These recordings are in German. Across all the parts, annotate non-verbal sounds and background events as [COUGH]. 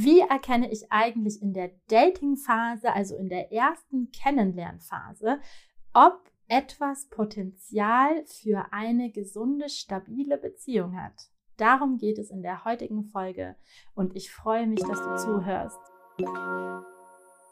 Wie erkenne ich eigentlich in der Dating-Phase, also in der ersten Kennenlernphase, ob etwas Potenzial für eine gesunde, stabile Beziehung hat? Darum geht es in der heutigen Folge und ich freue mich, dass du zuhörst.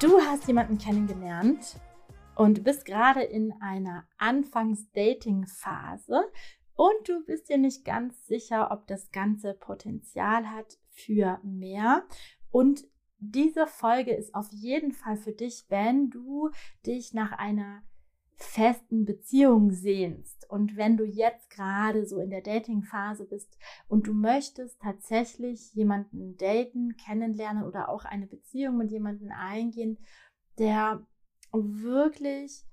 Du hast jemanden kennengelernt und bist gerade in einer Anfangs-Dating-Phase und du bist dir nicht ganz sicher, ob das Ganze Potenzial hat für mehr. Und diese Folge ist auf jeden Fall für dich, wenn du dich nach einer festen Beziehung sehnst und wenn du jetzt gerade so in der Dating-Phase bist und du möchtest tatsächlich jemanden daten, kennenlernen oder auch eine Beziehung mit jemandem eingehen, der wirklich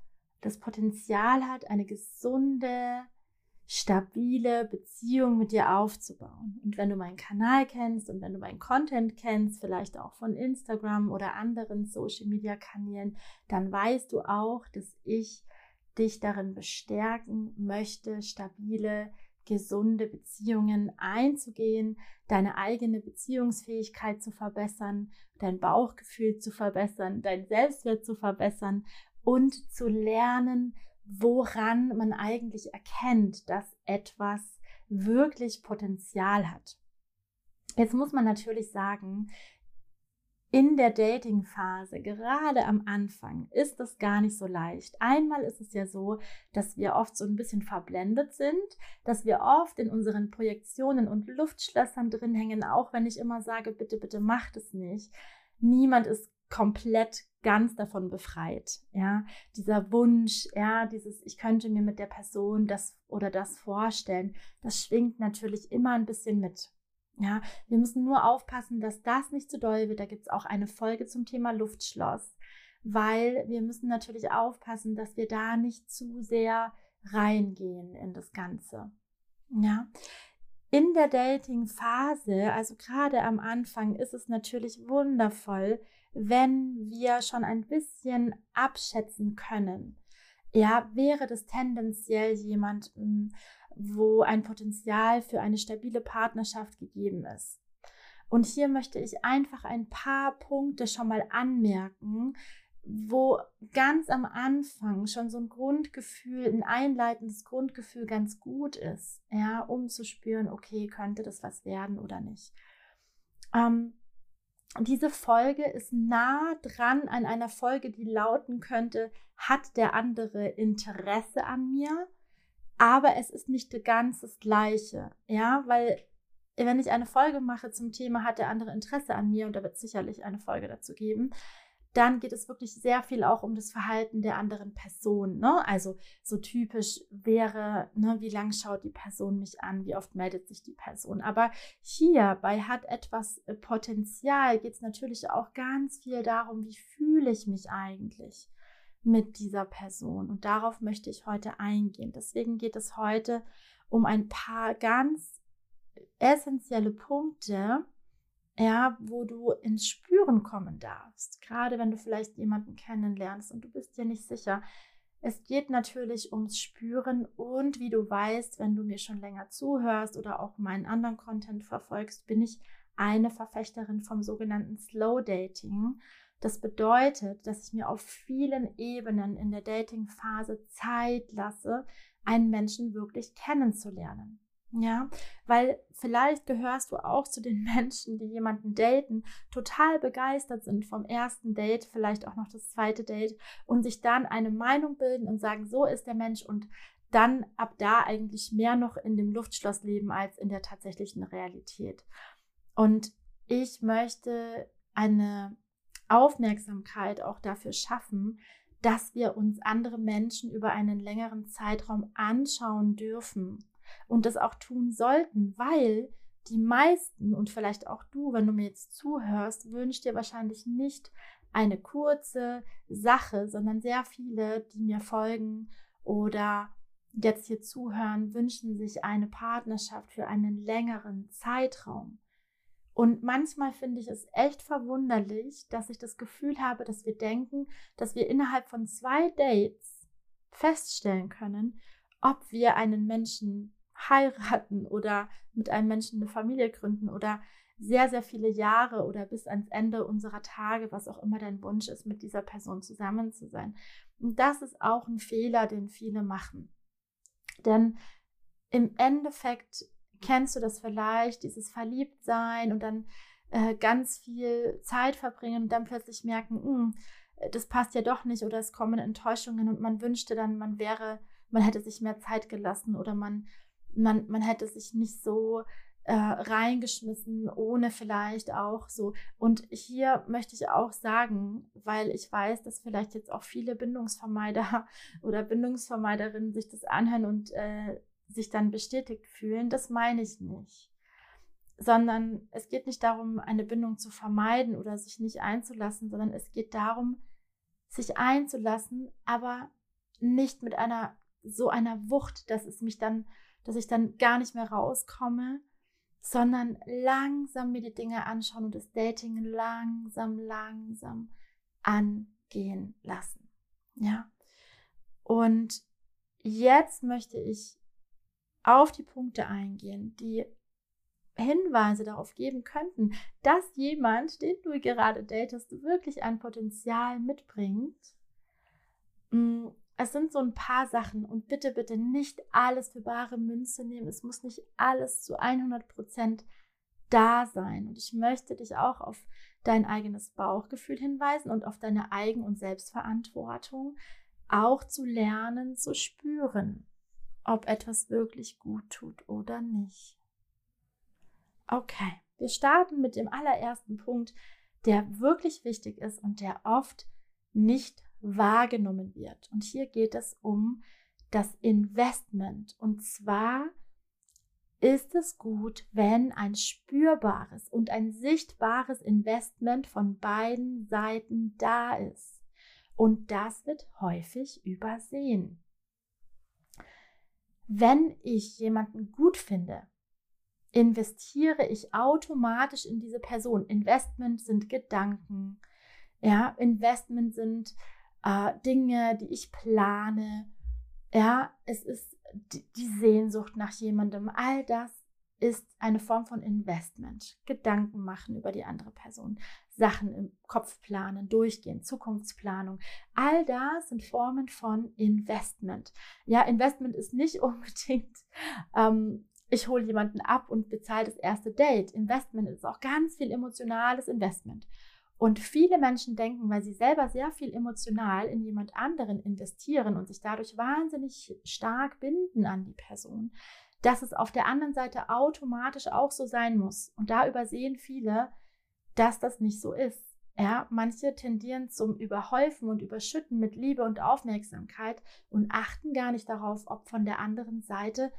das Potenzial hat, eine gesunde, stabile Beziehung mit dir aufzubauen. Und wenn du meinen Kanal kennst und wenn du meinen Content kennst, vielleicht auch von Instagram oder anderen Social-Media-Kanälen, dann weißt du auch, dass ich dich darin bestärken möchte, stabile, gesunde Beziehungen einzugehen, deine eigene Beziehungsfähigkeit zu verbessern, dein Bauchgefühl zu verbessern, dein Selbstwert zu verbessern und zu lernen, woran man eigentlich erkennt, dass etwas wirklich Potenzial hat. Jetzt muss man natürlich sagen, in der Dating-Phase, gerade am Anfang, ist das gar nicht so leicht. Einmal ist es ja so, dass wir oft so ein bisschen verblendet sind, dass wir oft in unseren Projektionen und Luftschlössern drin hängen, auch wenn ich immer sage, bitte, bitte macht es nicht. Niemand ist komplett ganz davon befreit. Ja, dieser Wunsch, ja, dieses, ich könnte mir mit der Person das oder das vorstellen, das schwingt natürlich immer ein bisschen mit. Ja, wir müssen nur aufpassen, dass das nicht zu doll wird. Da gibt es auch eine Folge zum Thema Luftschloss, weil wir müssen natürlich aufpassen, dass wir da nicht zu sehr reingehen in das Ganze. Ja, in der Dating-Phase, also gerade am Anfang, ist es natürlich wundervoll, wenn wir schon ein bisschen abschätzen können. Ja, wäre das tendenziell jemand, hm, wo ein Potenzial für eine stabile Partnerschaft gegeben ist. Und hier möchte ich einfach ein paar Punkte schon mal anmerken, wo ganz am Anfang schon so ein Grundgefühl, ein einleitendes Grundgefühl ganz gut ist, ja, um zu spüren, okay, könnte das was werden oder nicht. Ähm, diese Folge ist nah dran an einer Folge, die lauten könnte, hat der andere Interesse an mir? Aber es ist nicht ganz das Gleiche, ja, weil wenn ich eine Folge mache zum Thema, hat der andere Interesse an mir und da wird sicherlich eine Folge dazu geben, dann geht es wirklich sehr viel auch um das Verhalten der anderen Person. Ne? Also so typisch wäre, ne, wie lang schaut die Person mich an, wie oft meldet sich die Person. Aber hier bei hat etwas äh, Potenzial geht es natürlich auch ganz viel darum, wie fühle ich mich eigentlich mit dieser Person. Und darauf möchte ich heute eingehen. Deswegen geht es heute um ein paar ganz essentielle Punkte, ja, wo du ins Spüren kommen darfst. Gerade wenn du vielleicht jemanden kennenlernst und du bist dir nicht sicher. Es geht natürlich ums Spüren und wie du weißt, wenn du mir schon länger zuhörst oder auch meinen anderen Content verfolgst, bin ich eine Verfechterin vom sogenannten Slow Dating. Das bedeutet, dass ich mir auf vielen Ebenen in der Dating-Phase Zeit lasse, einen Menschen wirklich kennenzulernen. Ja, weil vielleicht gehörst du auch zu den [LAUGHS] Menschen, die jemanden daten, total begeistert sind vom ersten Date, vielleicht auch noch das zweite Date und sich dann eine Meinung bilden und sagen, so ist der Mensch und dann ab da eigentlich mehr noch in dem Luftschloss leben als in der tatsächlichen Realität. Und ich möchte eine Aufmerksamkeit auch dafür schaffen, dass wir uns andere Menschen über einen längeren Zeitraum anschauen dürfen. und das auch tun sollten, weil die meisten und vielleicht auch du, wenn du mir jetzt zuhörst, wünschst dir wahrscheinlich nicht eine kurze Sache, sondern sehr viele, die mir folgen oder jetzt hier zuhören, wünschen sich eine Partnerschaft für einen längeren Zeitraum. Und manchmal finde ich es echt verwunderlich, dass ich das Gefühl habe, dass wir denken, dass wir innerhalb von zwei Dates feststellen können, ob wir einen Menschen heiraten oder mit einem Menschen eine Familie gründen oder sehr, sehr viele Jahre oder bis ans Ende unserer Tage, was auch immer dein Wunsch ist, mit dieser Person zusammen zu sein. Und das ist auch ein Fehler, den viele machen. Denn im Endeffekt kennst du das vielleicht, dieses Verliebtsein und dann äh, ganz viel Zeit verbringen und dann plötzlich merken, hm, das passt ja doch nicht oder es kommen Enttäuschungen und man wünschte dann, man wäre, man hätte sich mehr Zeit gelassen oder man, man, man hätte sich nicht so äh, reingeschmissen, ohne vielleicht auch so. Und hier möchte ich auch sagen, weil ich weiß, dass vielleicht jetzt auch viele Bindungsvermeider [LAUGHS] oder Bindungsvermeiderinnen sich das anhören und äh, sich dann bestätigt fühlen, das meine ich nicht. Sondern es geht nicht darum, eine Bindung zu vermeiden oder sich nicht einzulassen, sondern es geht darum, sich einzulassen, aber nicht mit einer so einer Wucht, dass es mich dann, dass ich dann gar nicht mehr rauskomme, sondern langsam mir die Dinge anschauen und das Dating langsam, langsam angehen lassen. Ja. Und jetzt möchte ich auf die Punkte eingehen, die Hinweise darauf geben könnten, dass jemand, den du gerade datest, wirklich ein Potenzial mitbringt. Mm, es sind so ein paar Sachen und bitte, bitte nicht alles für bare Münze nehmen. Es muss nicht alles zu 100 Prozent da sein. Und ich möchte dich auch auf dein eigenes Bauchgefühl hinweisen und auf deine Eigen- und Selbstverantwortung, auch zu lernen, zu spüren, ob etwas wirklich gut tut oder nicht. Okay, wir starten mit dem allerersten Punkt, der wirklich wichtig ist und der oft nicht wahrgenommen wird. Und hier geht es um das Investment. Und zwar ist es gut, wenn ein spürbares und ein sichtbares Investment von beiden Seiten da ist. Und das wird häufig übersehen. Wenn ich jemanden gut finde, investiere ich automatisch in diese Person. Investment sind Gedanken. Ja, Investment sind äh, Dinge, die ich plane. Ja, es ist die, die Sehnsucht nach jemandem. All das ist eine Form von Investment. Gedanken machen über die andere Person, Sachen im Kopf planen, durchgehen, Zukunftsplanung. All das sind Formen von Investment. Ja, Investment ist nicht [LAUGHS] unbedingt ähm, ich hole jemanden ab und bezahle das erste Date. Investment ist auch ganz viel emotionales Investment. Und viele Menschen denken, weil sie selber sehr viel emotional in jemand anderen investieren und sich dadurch wahnsinnig stark binden an die Person, dass es auf der anderen Seite automatisch auch so sein muss. Und da übersehen viele, dass das nicht so ist. Ja, manche tendieren zum Überhäufen und Überschütten mit Liebe und Aufmerksamkeit und achten gar nicht darauf, ob von der anderen Seite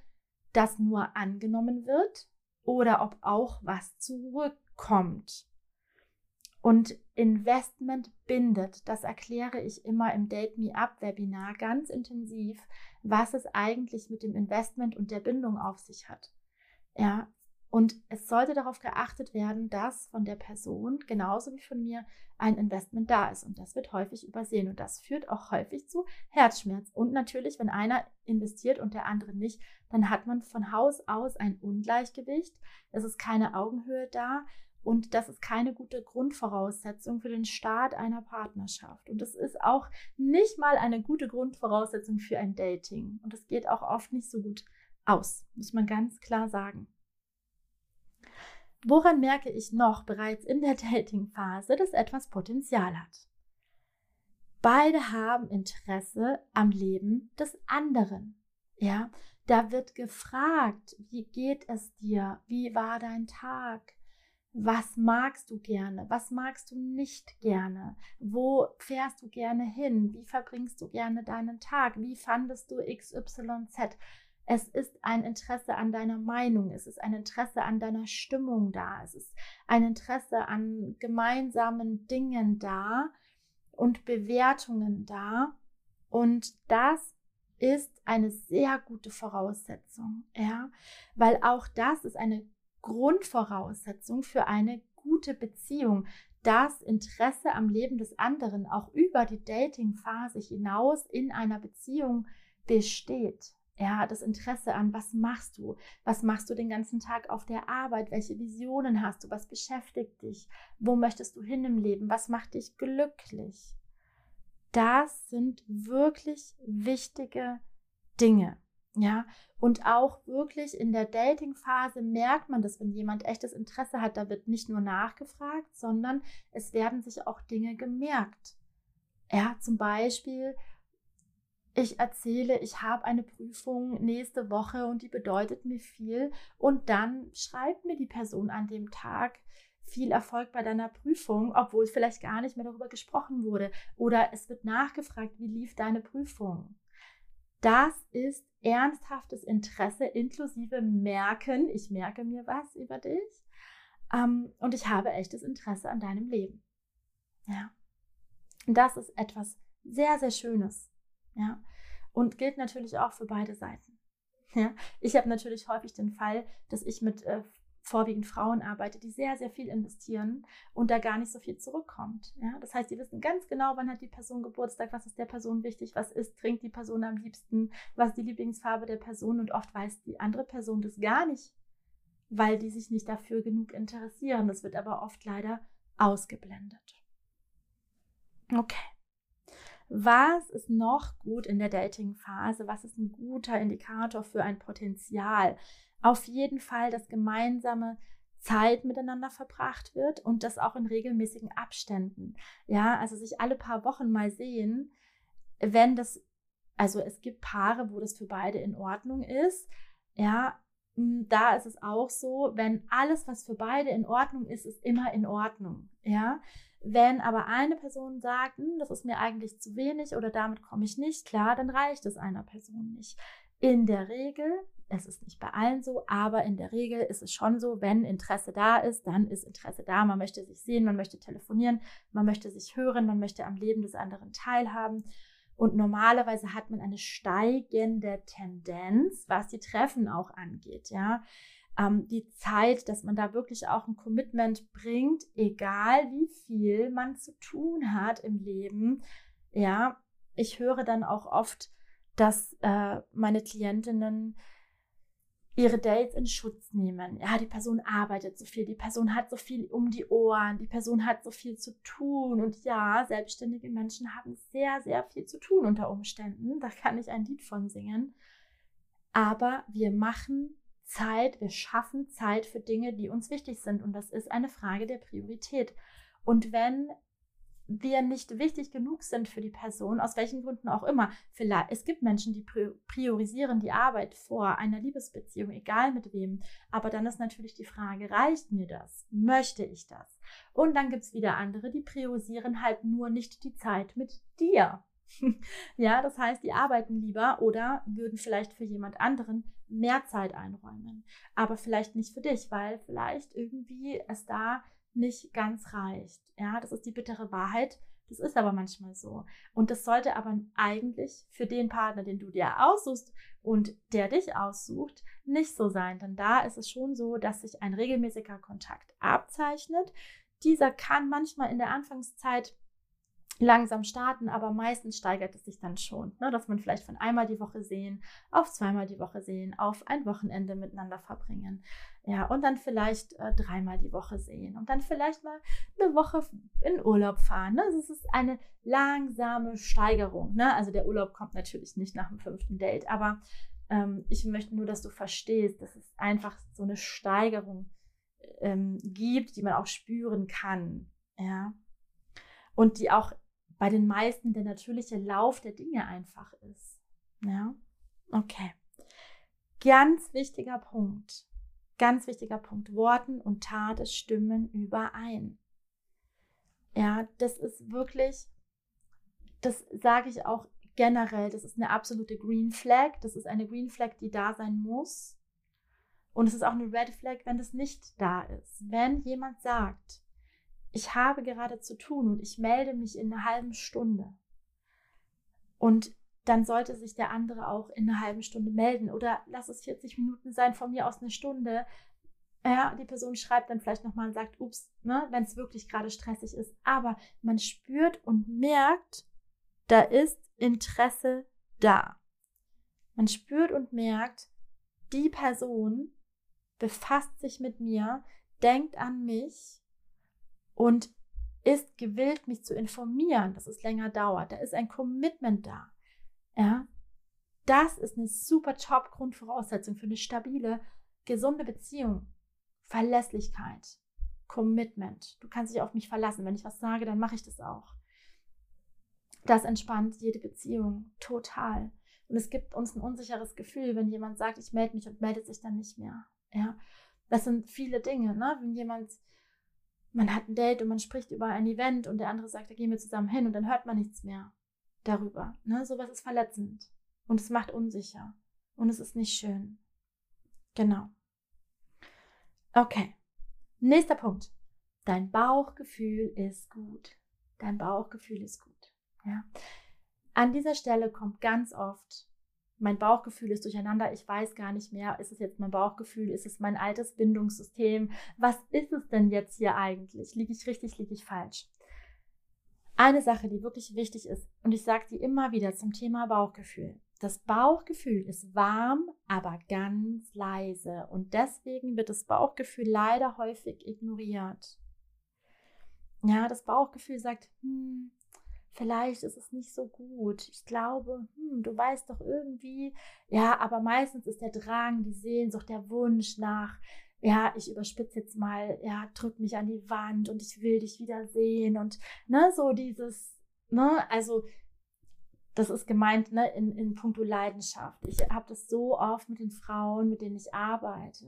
das nur angenommen wird oder ob auch was zurückkommt. Und Investment bindet, das erkläre ich immer im Date Me Up Webinar ganz intensiv, was es eigentlich mit dem Investment und der Bindung auf sich hat. Ja, und es sollte darauf geachtet werden, dass von der Person genauso wie von mir ein Investment da ist. Und das wird häufig übersehen. Und das führt auch häufig zu Herzschmerz. Und natürlich, wenn einer investiert und der andere nicht, dann hat man von Haus aus ein Ungleichgewicht. Es ist keine Augenhöhe da. Und das ist keine gute Grundvoraussetzung für den Start einer Partnerschaft. Und es ist auch nicht mal eine gute Grundvoraussetzung für ein Dating. Und es geht auch oft nicht so gut aus, muss man ganz klar sagen. Woran merke ich noch bereits in der [LAUGHS] Dating-Phase, dass etwas Potenzial hat? Beide haben Interesse am Leben des anderen. Ja, da wird gefragt, wie geht es dir? Wie war dein Tag? Was magst du gerne? Was magst du nicht gerne? Wo fährst du gerne hin? Wie verbringst du gerne deinen Tag? Wie fandest du XYZ? Es ist ein Interesse an deiner Meinung, es ist ein Interesse an deiner Stimmung da, es ist ein Interesse an gemeinsamen Dingen da und Bewertungen da. Und das ist eine sehr gute Voraussetzung, ja, weil auch das ist eine Grundvoraussetzung für eine gute Beziehung, das Interesse am Leben des anderen auch über die Dating-Phase hinaus in einer Beziehung besteht. Ja, das Interesse an, was machst du? Was machst du den ganzen Tag auf der Arbeit? Welche Visionen hast du? Was beschäftigt dich? Wo möchtest du hin im Leben? Was macht dich glücklich? Das sind wirklich wichtige Dinge. Ja, und auch wirklich in der Dating-Phase merkt man das, wenn jemand echtes Interesse hat, da wird nicht nur nachgefragt, sondern es werden sich auch Dinge gemerkt. Ja, zum Beispiel, ich erzähle, ich habe eine Prüfung nächste Woche und die bedeutet mir viel. Und dann schreibt mir die Person an dem Tag viel Erfolg bei deiner Prüfung, obwohl vielleicht gar nicht mehr darüber gesprochen wurde. Oder es wird nachgefragt, wie lief deine Prüfung. Das ist ernsthaftes Interesse inklusive Merken. Ich merke mir was über dich. Ähm, und ich habe echtes Interesse an deinem Leben. Ja. Das ist etwas sehr, sehr Schönes. Ja. Und gilt natürlich auch für beide Seiten. Ja. Ich habe natürlich häufig den Fall, dass ich mit äh, vorwiegend Frauen arbeite, die sehr, sehr viel investieren und da gar nicht so viel zurückkommt. Ja? Das heißt, sie wissen ganz genau, wann hat die Person Geburtstag, was ist der Person wichtig, was ist, trinkt die Person am liebsten, was ist die Lieblingsfarbe der Person und oft weiß die andere Person das gar nicht, weil die sich nicht dafür genug interessieren. Das wird aber oft leider ausgeblendet. Okay. Was ist noch gut in der Dating-Phase? Was ist ein guter Indikator für ein Potenzial? Auf jeden Fall, dass gemeinsame Zeit miteinander verbracht wird und das auch in regelmäßigen Abständen. Ja, also sich alle paar Wochen mal sehen, wenn das, also es gibt Paare, wo das für beide in Ordnung ist. Ja, da ist es auch so, wenn alles, was für beide in Ordnung ist, ist immer in Ordnung. Ja, wenn aber eine Person sagt, hm, das ist mir eigentlich zu wenig oder damit komme ich nicht klar, dann reicht es einer Person nicht. In der Regel es ist nicht bei allen so, aber in der Regel ist es schon so, wenn Interesse da ist, dann ist Interesse da. Man möchte sich sehen, man möchte telefonieren, man möchte sich hören, man möchte am Leben des anderen teilhaben. Und normalerweise hat man eine steigende Tendenz, was die Treffen auch angeht. Ja, ähm, die Zeit, dass man da wirklich auch ein Commitment bringt, egal wie viel man zu tun hat im Leben. Ja, ich höre dann auch oft, dass äh, meine Klientinnen ihre Dates in Schutz nehmen. Ja, die Person arbeitet so viel, die Person hat so viel um die Ohren, die Person hat so viel zu tun. Und ja, selbstständige Menschen haben sehr, sehr viel zu tun unter Umständen. Da kann ich ein Lied von singen. Aber wir machen Zeit, wir schaffen Zeit für Dinge, die uns wichtig sind. Und das ist eine Frage der Priorität. Und wenn wir nicht wichtig genug sind für die Person, aus welchen Gründen auch immer. Vielleicht, es gibt Menschen, die priorisieren die Arbeit vor einer Liebesbeziehung, egal mit wem. Aber dann ist natürlich die Frage, reicht mir das? Möchte ich das? Und dann gibt es wieder andere, die priorisieren halt nur nicht die Zeit mit dir. [LAUGHS] ja, das heißt, die arbeiten lieber oder würden vielleicht für jemand anderen mehr Zeit einräumen. Aber vielleicht nicht für dich, weil vielleicht irgendwie es da nicht ganz reicht. Ja, das ist die bittere Wahrheit. Das ist aber manchmal so. Und das sollte aber eigentlich für den Partner, den du dir aussuchst und der dich aussucht, nicht so sein. Denn da ist es schon so, dass sich ein regelmäßiger Kontakt abzeichnet. Dieser kann manchmal in der Anfangszeit langsam starten, aber meistens steigert es sich dann schon, ne, dass man vielleicht von einmal die Woche sehen auf zweimal die Woche sehen, auf ein Wochenende miteinander verbringen. Ja, und dann vielleicht äh, dreimal die Woche sehen und dann vielleicht mal eine Woche in Urlaub fahren. Ne? Also ist eine langsame Steigerung. Ne? Also der Urlaub kommt natürlich nicht nach dem fünften Date, aber ähm, ich möchte nur, dass du verstehst, dass es einfach so eine Steigerung ähm, gibt, die man auch spüren kann. Ja. Und die auch bei den meisten der natürliche Lauf der Dinge einfach ist. Ja, okay. Ganz wichtiger Punkt. Ganz wichtiger Punkt. Worten und Taten stimmen überein. Ja, das ist wirklich, das sage ich auch generell, das ist eine absolute Green Flag. Das ist eine Green Flag, die da sein muss. Und es ist auch eine Red Flag, wenn das nicht da ist. Wenn jemand sagt, ich habe gerade zu tun und ich melde mich in einer halben Stunde. Und dann sollte sich der andere auch in einer halben Stunde melden. Oder lass es 40 Minuten sein, von mir aus eine Stunde. Ja, die Person schreibt dann vielleicht nochmal und sagt, ups, ne, wenn es wirklich gerade stressig ist. Aber man spürt und merkt, da ist Interesse da. Man spürt und merkt, die Person befasst sich mit mir, denkt an mich und ist gewillt, mich zu informieren, dass es länger dauert. Da ist ein Commitment da. Ja, das ist eine super top Grundvoraussetzung für eine stabile, gesunde Beziehung. Verlässlichkeit, Commitment. Du kannst dich auf mich verlassen. Wenn ich was sage, dann mache ich das auch. Das entspannt jede Beziehung total. Und es gibt uns ein unsicheres Gefühl, wenn jemand sagt, ich melde mich und meldet sich dann nicht mehr. Ja, das sind viele Dinge, ne? Wenn jemand, man hat ein Date und man spricht über ein Event und der andere sagt, da gehen wir zusammen hin und dann hört man nichts mehr darüber. Ne? Sowas ist verletzend und es macht unsicher und es ist nicht schön. Genau. Okay. Nächster Punkt. Dein Bauchgefühl ist gut. Dein Bauchgefühl ist gut. Ja. An dieser Stelle kommt ganz oft mein Bauchgefühl ist durcheinander, ich weiß gar nicht mehr, ist es jetzt mein Bauchgefühl, ist es mein altes Bindungssystem, was ist es denn jetzt hier eigentlich? Liege ich richtig, liege ich falsch? Eine Sache, die wirklich wichtig ist, und ich sage die immer wieder zum Thema Bauchgefühl. Das Bauchgefühl ist warm, aber ganz leise. Und deswegen wird das Bauchgefühl leider häufig ignoriert. Ja, das Bauchgefühl sagt, hm, vielleicht ist es nicht so gut. Ich glaube, hm, du weißt doch irgendwie, ja, aber meistens ist der Drang, die Sehnsucht, der Wunsch nach, ja, ich überspitze jetzt mal, ja, drück mich an die Wand und ich will dich wiedersehen und, ne, so dieses, ne, also, das ist gemeint, ne, in, in puncto Leidenschaft. Ich habe das so oft mit den Frauen, mit denen ich arbeite.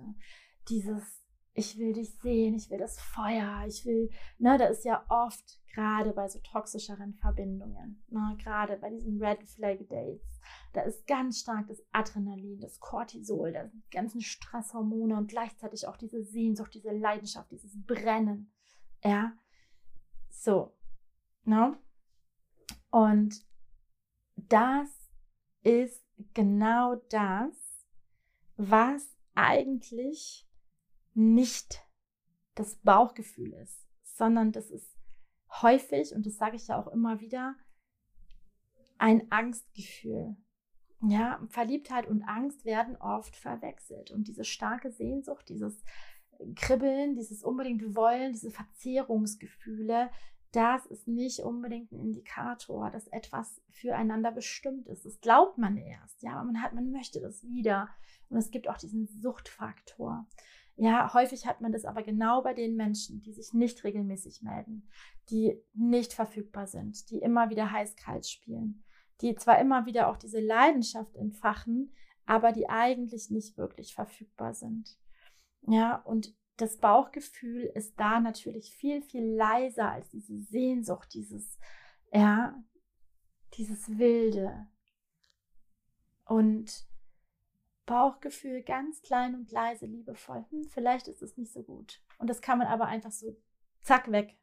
Dieses, ich will dich sehen, ich will das Feuer, ich will, ne, da ist ja oft gerade bei so toxischeren Verbindungen, ne, gerade bei diesen Red Flag Dates, da ist ganz stark das Adrenalin, das Cortisol, das ganzen Stresshormone und gleichzeitig auch diese Sehnsucht, diese Leidenschaft, dieses Brennen, ja, so, ne, und das ist genau das, was eigentlich nicht das Bauchgefühl ist, sondern das ist häufig, und das sage ich ja auch immer wieder, ein Angstgefühl. Ja, Verliebtheit und Angst werden oft verwechselt. Und diese starke Sehnsucht, dieses Kribbeln, dieses unbedingt Wollen, diese Verzehrungsgefühle, das ist nicht unbedingt ein Indikator, dass etwas füreinander bestimmt ist. Das glaubt man erst, ja, aber man hat, man möchte das wieder. Und es gibt auch diesen Suchtfaktor. Ja, häufig hat man das aber genau bei den Menschen, die sich nicht regelmäßig melden, die nicht verfügbar sind, die immer wieder heiß-kalt spielen, die zwar immer wieder auch diese Leidenschaft entfachen, aber die eigentlich nicht wirklich verfügbar sind. Ja, und das Bauchgefühl ist da natürlich viel, viel leiser als diese Sehnsucht, dieses, ja, dieses Wilde. Und Bauchgefühl ganz klein und leise, liebevoll. Hm, vielleicht ist es nicht so gut. Und das kann man aber einfach so zack weg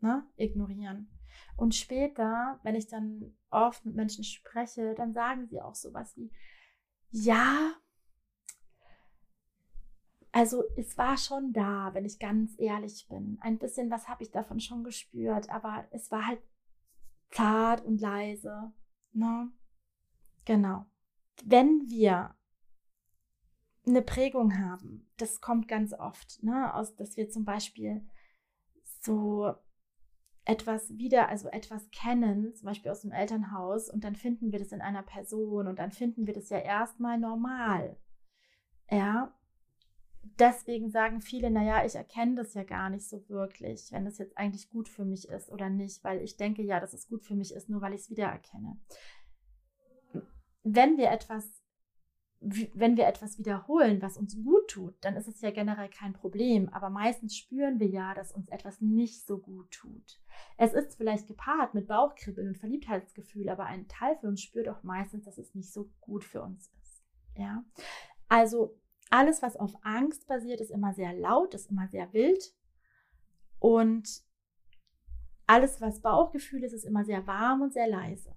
ne, ignorieren. Und später, wenn ich dann oft mit Menschen spreche, dann sagen sie auch sowas wie, ja, also es war schon da, wenn ich ganz ehrlich bin. Ein bisschen was habe ich davon schon gespürt, aber es war halt zart und leise. Ne? Genau. Wenn wir eine Prägung haben. Das kommt ganz oft, ne? aus, dass wir zum Beispiel so etwas wieder, also etwas kennen, zum Beispiel aus dem Elternhaus, und dann finden wir das in einer Person und dann finden wir das ja erstmal normal. Ja, deswegen sagen viele, naja, ich erkenne das ja gar nicht so wirklich, wenn das jetzt eigentlich gut für mich ist oder nicht, weil ich denke ja, dass es gut für mich ist, nur weil ich es wiedererkenne. Wenn wir etwas wenn wir etwas wiederholen, was uns gut tut, dann ist es ja generell kein Problem. Aber meistens spüren wir ja, dass uns etwas nicht so gut tut. Es ist vielleicht gepaart mit Bauchkribbeln und Verliebtheitsgefühl, aber ein Teil von uns spürt auch meistens, dass es nicht so gut für uns ist. Ja, also alles, was auf Angst basiert, ist immer sehr laut, ist immer sehr wild. Und alles, was Bauchgefühl ist, ist immer sehr warm und sehr leise.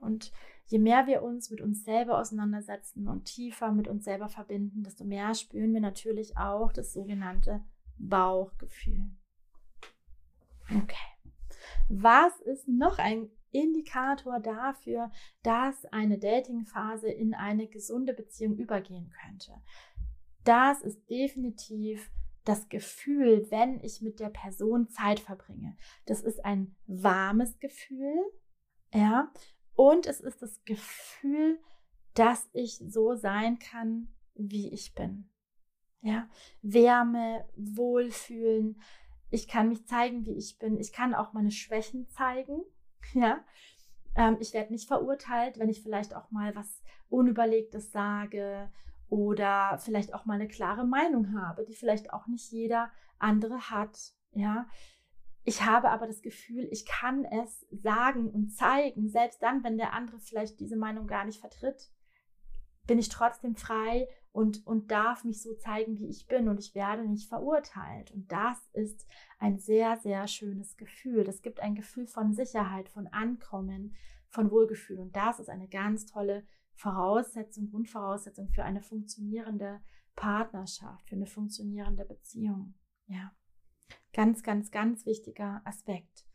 Und je mehr wir uns mit uns selber auseinandersetzen und tiefer mit uns selber verbinden, desto mehr spüren wir natürlich auch das sogenannte Bauchgefühl. Okay. Was ist noch ein Indikator dafür, dass eine Datingphase in eine gesunde Beziehung übergehen könnte? Das ist definitiv das Gefühl, wenn ich mit der Person Zeit verbringe. Das ist ein warmes Gefühl, ja, und es ist das Gefühl, dass ich so sein kann, wie ich bin. Ja, Wärme, Wohlfühlen. Ich kann mich zeigen, wie ich bin. Ich kann auch meine Schwächen zeigen. [LAUGHS] Ja, ähm, ich werde nicht verurteilt, wenn ich vielleicht auch mal was Unüberlegtes sage oder vielleicht auch mal eine klare Meinung habe, die vielleicht auch nicht jeder andere hat. Ja, ich habe aber das Gefühl, ich kann es sagen und zeigen, selbst dann, wenn der andere vielleicht diese Meinung gar nicht vertritt, bin ich trotzdem frei und, und darf mich so zeigen, wie ich bin und ich werde nicht verurteilt. Und das ist ein sehr, sehr schönes Gefühl. Das gibt ein Gefühl von Sicherheit, von Ankommen, von Wohlgefühl. Und das ist eine ganz tolle Voraussetzung, Grundvoraussetzung für eine funktionierende Partnerschaft, für eine funktionierende Beziehung. Ja. Ganz, ganz, ganz wichtiger Aspekt.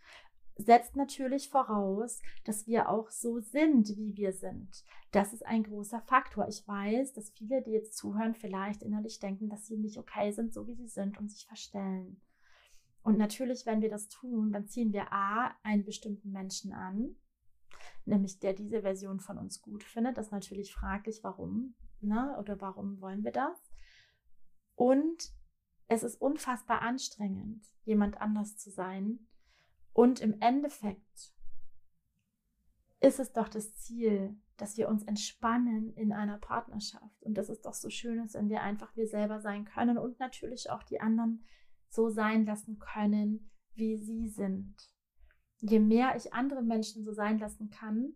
Setzt natürlich voraus, dass wir auch so sind, wie wir sind. Das ist ein großer Faktor. Ich weiß, dass viele, die jetzt zuhören, vielleicht innerlich denken, dass sie nicht okay sind, so wie sie sind und sich verstellen. Und natürlich, wenn wir das tun, dann ziehen wir A, einen bestimmten Menschen an, nämlich der diese Version von uns gut findet. Das ist natürlich fraglich, warum, ne? oder warum wollen wir das? Und es ist unfassbar anstrengend, jemand anders zu sein. Und im Endeffekt ist es doch das Ziel, dass wir uns entspannen in einer Partnerschaft. Und das ist doch so schön, wenn wir einfach wir selber sein können und natürlich auch die anderen so sein lassen können, wie sie sind. Je mehr ich andere Menschen so sein lassen kann,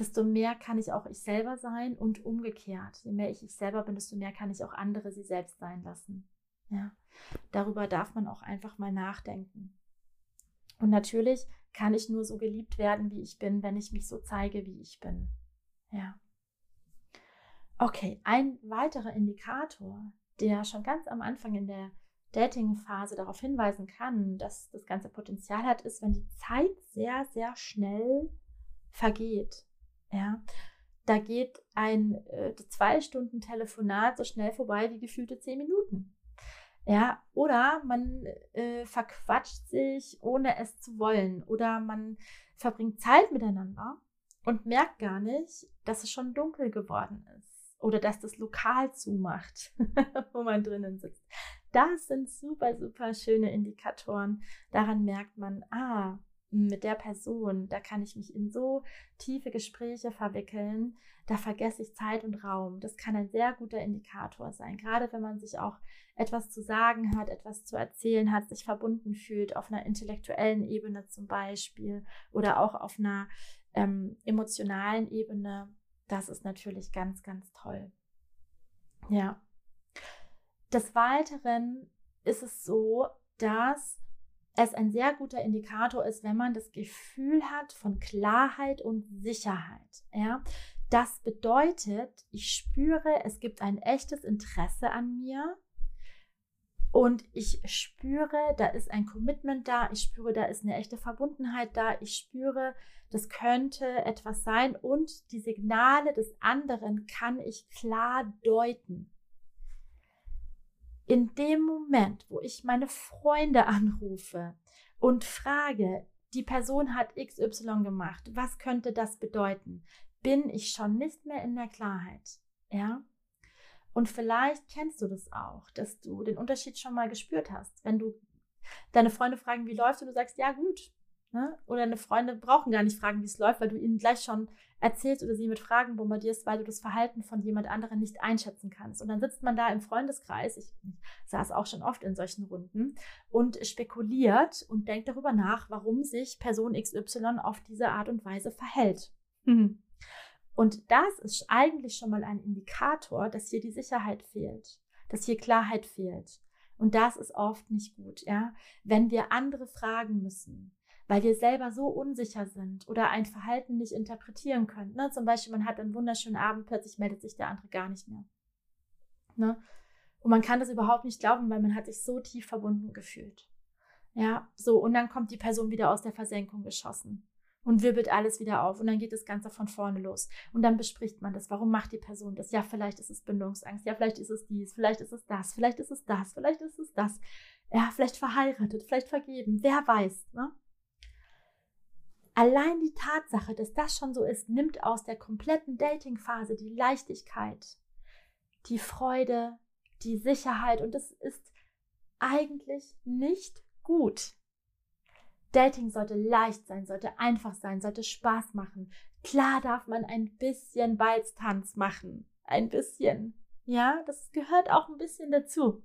desto mehr kann ich auch ich selber sein und umgekehrt. Je mehr ich ich selber bin, desto mehr kann ich auch andere sie selbst sein lassen. Ja, darüber darf man auch einfach mal nachdenken. Und natürlich kann ich nur so geliebt werden, wie ich bin, wenn ich mich so zeige, wie ich bin. Ja. Okay, ein weiterer Indikator, der schon ganz am Anfang in der Dating-Phase darauf hinweisen kann, dass das ganze Potenzial hat, ist, wenn die Zeit sehr, sehr schnell vergeht. Ja, da geht ein äh, zwei Stunden Telefonat so schnell vorbei wie gefühlte zehn Minuten. Ja, oder man äh, verquatscht sich, ohne es zu wollen. Oder man verbringt Zeit miteinander und merkt gar nicht, dass es schon dunkel geworden ist. Oder dass das Lokal zumacht, [LAUGHS] wo man drinnen sitzt. Das sind super, super schöne Indikatoren. Daran merkt man, ah, mit der Person, da kann ich mich in so tiefe Gespräche verwickeln, da vergesse ich Zeit und Raum. Das kann ein sehr guter Indikator sein, gerade wenn man sich auch etwas zu sagen hat, etwas zu erzählen hat, sich verbunden fühlt, auf einer intellektuellen Ebene zum Beispiel oder auch auf einer ähm, emotionalen Ebene. Das ist natürlich ganz, ganz toll. Ja. Des Weiteren ist es so, dass es ein sehr guter Indikator ist, wenn man das Gefühl hat von Klarheit und Sicherheit. Ja? Das bedeutet, ich spüre, es gibt ein echtes Interesse an mir und ich spüre, da ist ein Commitment da, ich spüre, da ist eine echte Verbundenheit da, ich spüre, das könnte etwas sein und die Signale des anderen kann ich klar deuten in dem Moment, wo ich meine Freunde anrufe und frage, die Person hat XY gemacht, was könnte das bedeuten, bin ich schon nicht mehr in der Klarheit. Ja? Und vielleicht kennst du das auch, dass du den Unterschied schon mal gespürt hast. Wenn du deine Freunde fragen, wie läuft und du sagst, ja gut, Ne? Oder eine Freundin brauchen gar nicht fragen, wie es läuft, weil du ihnen gleich schon erzählst oder sie mit Fragen bombardierst, weil du das Verhalten von jemand anderem nicht einschätzen kannst. Und dann sitzt man da im Freundeskreis, ich, ich saß auch schon oft in solchen Runden, und spekuliert und denkt darüber nach, warum sich Person XY auf diese Art und Weise verhält. Mhm. Und das ist eigentlich schon mal ein Indikator, dass hier die Sicherheit fehlt, dass hier Klarheit fehlt. Und das ist oft nicht gut, ja. Wenn wir andere fragen müssen, weil wir selber so unsicher sind oder ein Verhalten nicht interpretieren können. Ne? Zum Beispiel, man hat einen wunderschönen Abend, plötzlich meldet sich der andere gar nicht mehr. Ne? Und man kann das überhaupt nicht glauben, weil man hat sich so tief verbunden gefühlt. Ja, so, und dann kommt die Person wieder aus der Versenkung geschossen und wirbelt alles wieder auf und dann geht das Ganze von vorne los. Und dann bespricht man das. Warum macht die Person das? Ja, vielleicht ist es Bindungsangst, ja, vielleicht ist es dies, vielleicht ist es das, vielleicht ist es das, vielleicht ist es das. Ja, vielleicht verheiratet, vielleicht vergeben, wer weiß, ne? Allein die Tatsache, dass das schon so ist, nimmt aus der kompletten Dating-Phase die Leichtigkeit, die Freude, die Sicherheit und das ist eigentlich nicht gut. Dating sollte leicht sein, sollte einfach sein, sollte Spaß machen. Klar darf man ein bisschen Balztanz machen. Ein bisschen. Ja, das gehört auch ein bisschen dazu.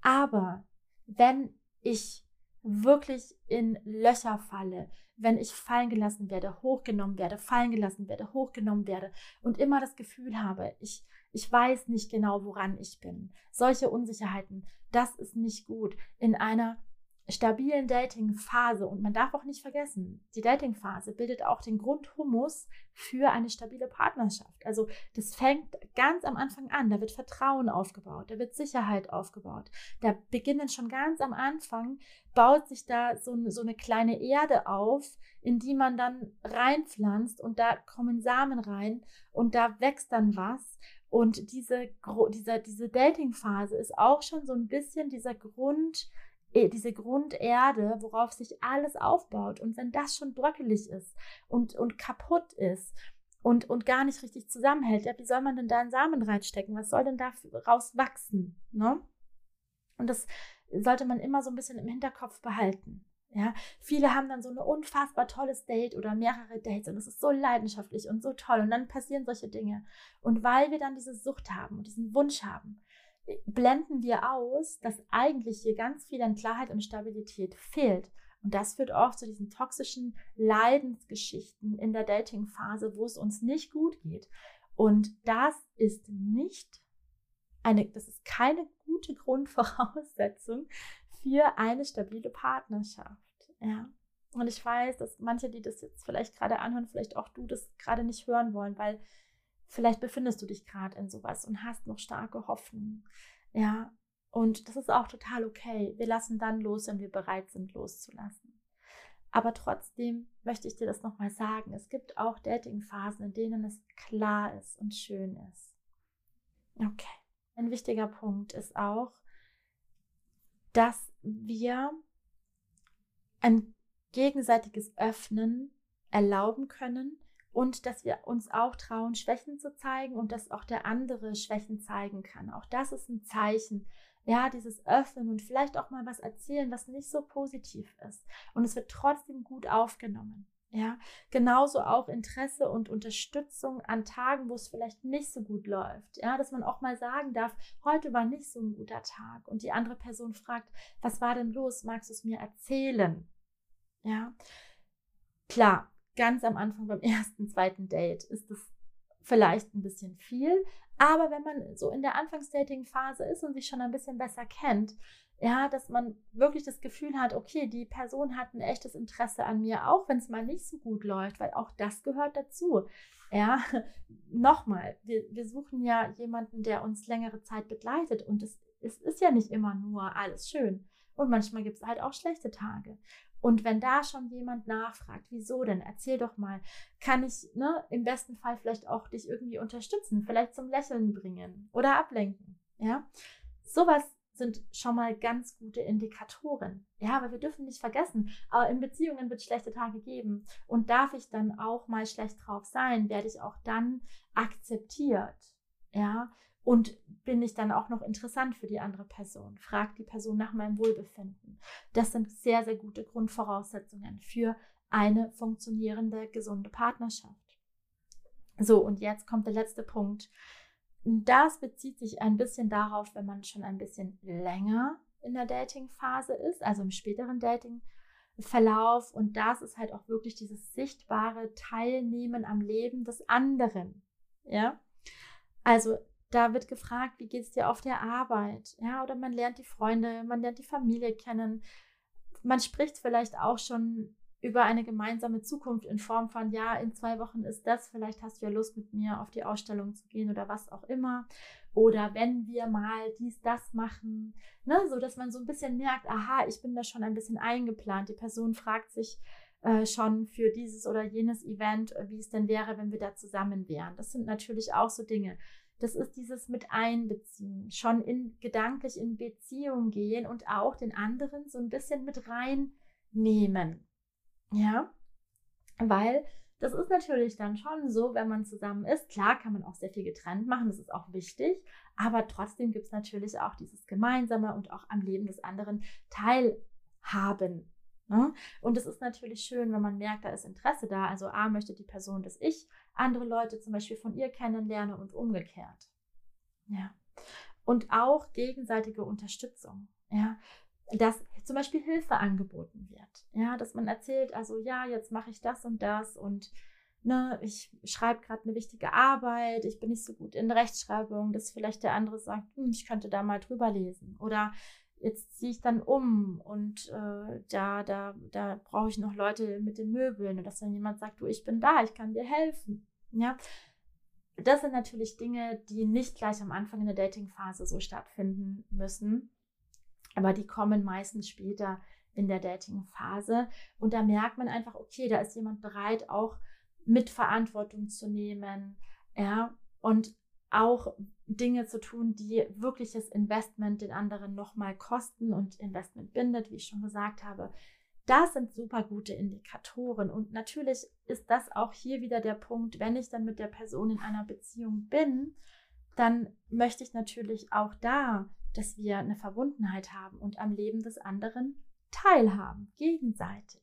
Aber wenn ich wirklich in Löcher falle, wenn ich fallen gelassen werde, hochgenommen werde, fallen gelassen werde, hochgenommen werde und immer das Gefühl habe, ich, ich weiß nicht genau, woran ich bin. Solche Unsicherheiten, das ist nicht gut. In einer stabilen Dating-Phase. Und man darf auch nicht vergessen, die Dating-Phase bildet auch den Grundhumus für eine stabile Partnerschaft. Also das fängt ganz am Anfang an. Da wird Vertrauen aufgebaut, da wird Sicherheit aufgebaut. Da beginnen schon ganz am Anfang, baut sich da so, so eine kleine Erde auf, in die man dann reinpflanzt und da kommen Samen rein und da wächst dann was. Und diese, diese, diese Dating-Phase ist auch schon so ein bisschen dieser Grund, diese Grunderde, worauf sich alles aufbaut. Und wenn das schon bröckelig ist und, und kaputt ist und, und gar nicht richtig zusammenhält, ja, wie soll man denn da einen Samen reinstecken? Was soll denn da raus wachsen? Ne? Und das sollte man immer so ein bisschen im Hinterkopf behalten. Ja, viele haben dann so ein unfassbar tolles Date oder mehrere Dates und es ist so leidenschaftlich und so toll und dann passieren solche Dinge. Und weil wir dann diese Sucht haben und diesen Wunsch haben, blenden wir aus, dass eigentlich hier ganz viel an Klarheit und Stabilität fehlt. Und das führt oft zu diesen toxischen Leidensgeschichten in der Dating-Phase, wo es uns nicht gut geht. Und das ist nicht eine, das ist keine gute Grundvoraussetzung für eine stabile Partnerschaft. Ja. Und ich weiß, dass manche, die das jetzt vielleicht gerade anhören, vielleicht auch du das gerade nicht hören wollen, weil Vielleicht befindest du dich gerade in sowas und hast noch starke Hoffnung. Ja, und das ist auch total okay. Wir lassen dann los, wenn wir bereit sind, loszulassen. Aber trotzdem möchte ich dir das nochmal sagen. Es gibt auch Dating-Phasen, in denen es klar ist und schön ist. Okay. Ein wichtiger Punkt ist auch, dass wir ein gegenseitiges Öffnen erlauben können und dass wir uns auch trauen, Schwächen zu zeigen und dass auch der andere Schwächen zeigen kann. Auch das ist ein Zeichen. Ja, dieses Öffnen und vielleicht auch mal was erzählen, was nicht so positiv ist. Und es wird trotzdem gut aufgenommen. Ja, genauso auch Interesse und Unterstützung an Tagen, wo es vielleicht nicht so gut läuft. Ja, dass man auch mal sagen darf, heute war nicht so ein guter Tag und die andere Person fragt, was war denn los? Magst du es mir erzählen? Ja, klar, ganz am Anfang beim [LAUGHS] ersten, zweiten Date ist es vielleicht ein bisschen viel. Aber wenn man so in der Anfangsdating-Phase ist und sich schon ein bisschen besser kennt, ja, dass man wirklich das Gefühl hat, okay, die Person hat ein echtes Interesse an mir, auch wenn es mal nicht so gut läuft, weil auch das gehört dazu. Ja, [LAUGHS] nochmal, wir, wir suchen ja jemanden, der uns längere Zeit begleitet und es, es ist ja nicht immer nur alles schön. Und manchmal gibt es halt auch schlechte Tage. Und wenn da schon jemand nachfragt, wieso denn, erzähl doch mal, kann ich ne, im besten Fall vielleicht auch dich irgendwie unterstützen, vielleicht zum Lächeln bringen oder ablenken. Ja, sowas sind schon mal ganz gute Indikatoren. Ja, aber wir dürfen nicht vergessen, in Beziehungen wird es schlechte Tage geben. Und darf ich dann auch mal schlecht drauf sein, werde ich auch dann akzeptiert. Ja, Und bin ich dann auch noch interessant für die andere Person? Fragt die Person nach meinem Wohlbefinden. Das sind sehr, sehr gute Grundvoraussetzungen für eine funktionierende, gesunde Partnerschaft. So, und jetzt kommt der letzte Punkt. Das bezieht sich ein bisschen darauf, wenn man schon ein bisschen länger in der Dating-Phase ist, also im späteren Dating-Verlauf. Und das ist halt auch wirklich dieses sichtbare Teilnehmen am Leben des anderen. Ja, also da wird gefragt, wie geht es dir auf der Arbeit? Ja, oder man lernt die Freunde, man lernt die Familie kennen. Man spricht vielleicht auch schon über eine gemeinsame Zukunft in Form von, ja, in zwei Wochen ist das, vielleicht hast du ja Lust mit mir auf die Ausstellung zu gehen oder was auch immer. Oder wenn wir mal dies, das machen, ne, so dass man so ein bisschen merkt, aha, ich bin da schon ein bisschen eingeplant. Die Person fragt sich äh, schon für dieses oder jenes Event, äh, wie es denn wäre, wenn wir da zusammen wären. Das sind natürlich auch so Dinge. Das ist dieses mit einbeziehen, schon in gedanklich in Beziehung gehen und auch den anderen so ein bisschen mit reinnehmen. Ja, weil das ist natürlich dann schon so, wenn man zusammen ist. Klar kann man auch sehr viel getrennt machen, das ist auch wichtig, aber trotzdem gibt es natürlich auch dieses Gemeinsame und auch am Leben des anderen teilhaben. Ne? Und es ist natürlich schön, wenn man merkt, da ist Interesse da. Also A möchte die Person, dass ich andere Leute zum Beispiel von ihr kennenlerne und umgekehrt. Ja. Und auch gegenseitige Unterstützung. Ja dass zum Beispiel Hilfe angeboten wird. Ja, dass man erzählt, also ja, jetzt mache ich das und das und ne, ich schreibe gerade eine wichtige Arbeit, ich bin nicht so gut in Rechtschreibung, dass vielleicht der andere sagt, hm, ich könnte da mal drüber lesen. Oder jetzt ziehe ich dann um und äh, da, da, da brauche ich noch Leute mit den Möbeln und dass dann jemand sagt, du, ich bin da, ich kann dir helfen. Ja, das sind natürlich Dinge, die nicht gleich am Anfang in der Datingphase so stattfinden müssen, aber die kommen meistens später in der Dating-Phase. Und da merkt man einfach, okay, da ist jemand bereit, auch mit Verantwortung zu nehmen, ja, und auch Dinge zu tun, die wirkliches Investment den anderen nochmal kosten und Investment bindet, wie ich schon gesagt habe. Das sind super gute Indikatoren. Und natürlich ist das auch hier wieder der Punkt, wenn ich dann mit der Person in einer Beziehung bin, dann möchte ich natürlich auch da dass wir eine Verbundenheit haben und am Leben des anderen teilhaben, gegenseitig.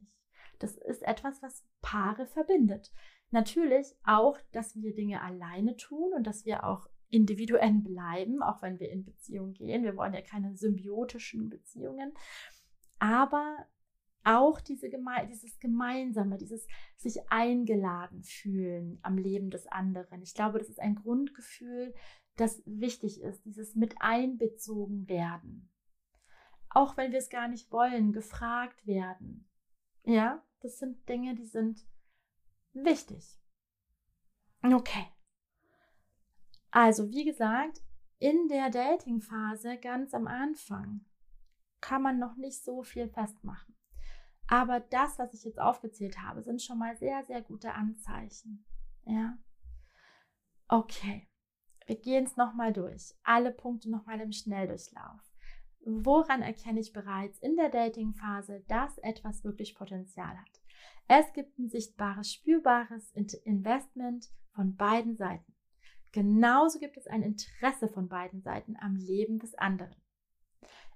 Das ist etwas, was Paare verbindet. Natürlich auch, dass wir Dinge alleine tun und dass wir auch individuell bleiben, auch wenn wir in Beziehung gehen. Wir wollen ja keine symbiotischen Beziehungen. Aber auch diese Geme dieses Gemeinsame, dieses sich eingeladen fühlen am Leben des anderen. Ich glaube, das ist ein Grundgefühl, das wichtig ist, dieses mit einbezogen werden. Auch wenn wir es gar nicht wollen, gefragt werden. Ja, das sind Dinge, die sind wichtig. Okay. Also, wie gesagt, in der Dating-Phase ganz am Anfang kann man noch nicht so viel festmachen. Aber das, was ich jetzt aufgezählt habe, sind schon mal sehr, sehr gute Anzeichen. Ja. Okay. Wir gehen es nochmal durch. Alle Punkte nochmal im Schnelldurchlauf. Woran erkenne ich bereits in der Dating-Phase, dass etwas wirklich Potenzial hat? Es gibt ein sichtbares, spürbares Investment von beiden Seiten. Genauso gibt es ein Interesse von beiden Seiten am Leben des anderen.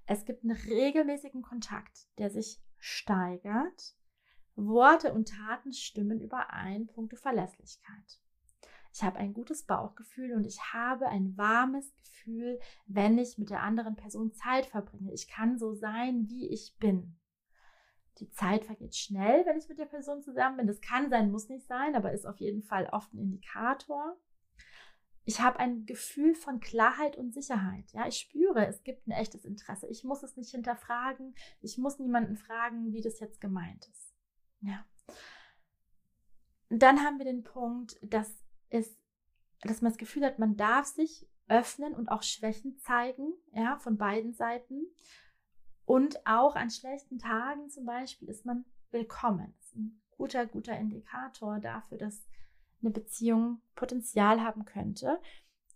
Es gibt einen regelmäßigen Kontakt, der sich steigert. Worte und Taten stimmen überein, Punkte Verlässlichkeit. Ich habe ein gutes Bauchgefühl und ich habe ein warmes Gefühl, wenn ich mit der anderen Person Zeit verbringe. Ich kann so sein, wie ich bin. Die Zeit vergeht schnell, wenn ich mit der Person zusammen bin. Das kann sein, muss nicht sein, aber ist auf jeden Fall oft ein Indikator. Ich habe ein Gefühl von Klarheit und Sicherheit. Ja, ich spüre, es gibt ein echtes Interesse. Ich muss es nicht hinterfragen. Ich muss niemanden fragen, wie das jetzt gemeint ist. Ja. dann haben wir den Punkt, dass ist, dass man das Gefühl hat, man darf sich öffnen und auch Schwächen zeigen, ja, von beiden Seiten. Und auch an schlechten Tagen zum Beispiel ist man willkommen. Das ist ein guter, guter Indikator dafür, dass eine Beziehung Potenzial haben könnte.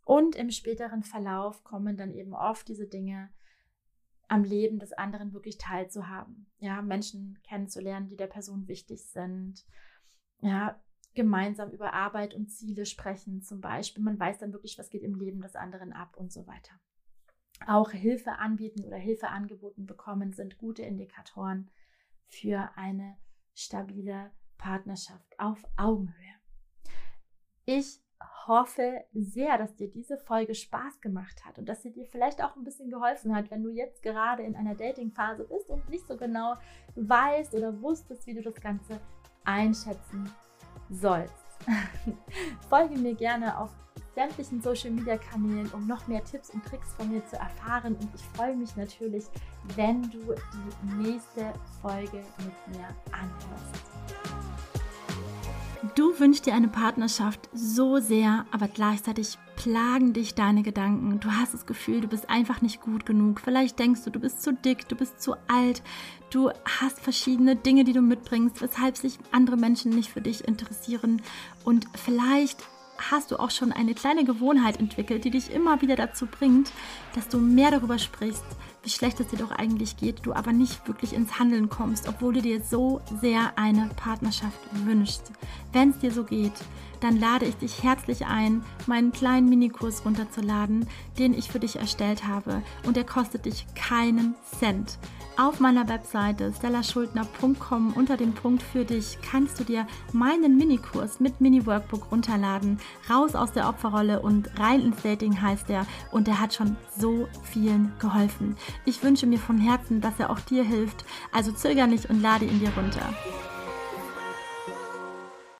Und im späteren Verlauf kommen dann eben oft diese Dinge am Leben des anderen wirklich teilzuhaben. Ja, Menschen kennenzulernen, die der Person wichtig sind. Ja, gemeinsam über Arbeit und Ziele sprechen zum Beispiel. Man weiß dann wirklich, was geht im Leben des anderen ab und so weiter. Auch Hilfe anbieten oder Hilfe angeboten bekommen sind gute Indikatoren für eine stabile Partnerschaft auf Augenhöhe. Ich hoffe sehr, dass dir diese Folge Spaß gemacht hat und dass sie dir vielleicht auch ein bisschen geholfen hat, wenn du jetzt gerade in einer Dating-Phase bist und nicht so genau weißt oder wusstest, wie du das Ganze einschätzen sollst. [LAUGHS] Folge mir gerne auf sämtlichen Social Media Kanälen, um noch mehr Tipps und Tricks von mir zu erfahren. Und ich freue mich natürlich, wenn du die nächste Folge mit mir anhörst. Du wünschst dir eine Partnerschaft so sehr, aber gleichzeitig plagen dich deine Gedanken. Du hast das Gefühl, du bist einfach nicht gut genug. Vielleicht denkst du, du bist zu dick, du bist zu alt, du hast verschiedene Dinge, die du mitbringst, weshalb sich andere Menschen nicht für dich interessieren. Und vielleicht hast du auch schon eine kleine Gewohnheit entwickelt, die dich immer wieder dazu bringt, dass du mehr darüber sprichst, wie schlecht es dir doch eigentlich geht, du aber nicht wirklich ins Handeln kommst, obwohl du dir so sehr eine Partnerschaft wünschst. Wenn es dir so geht, dann lade ich dich herzlich ein, meinen kleinen Minikurs runterzuladen, den ich für dich erstellt habe und der kostet dich keinen Cent. Auf meiner Webseite stellaschuldner.com unter dem Punkt für dich kannst du dir meinen Minikurs mit Mini-Workbook runterladen. Raus aus der Opferrolle und rein ins Dating heißt er und der hat schon so vielen geholfen. Ich wünsche mir von Herzen, dass er auch dir hilft. Also zöger nicht und lade ihn dir runter.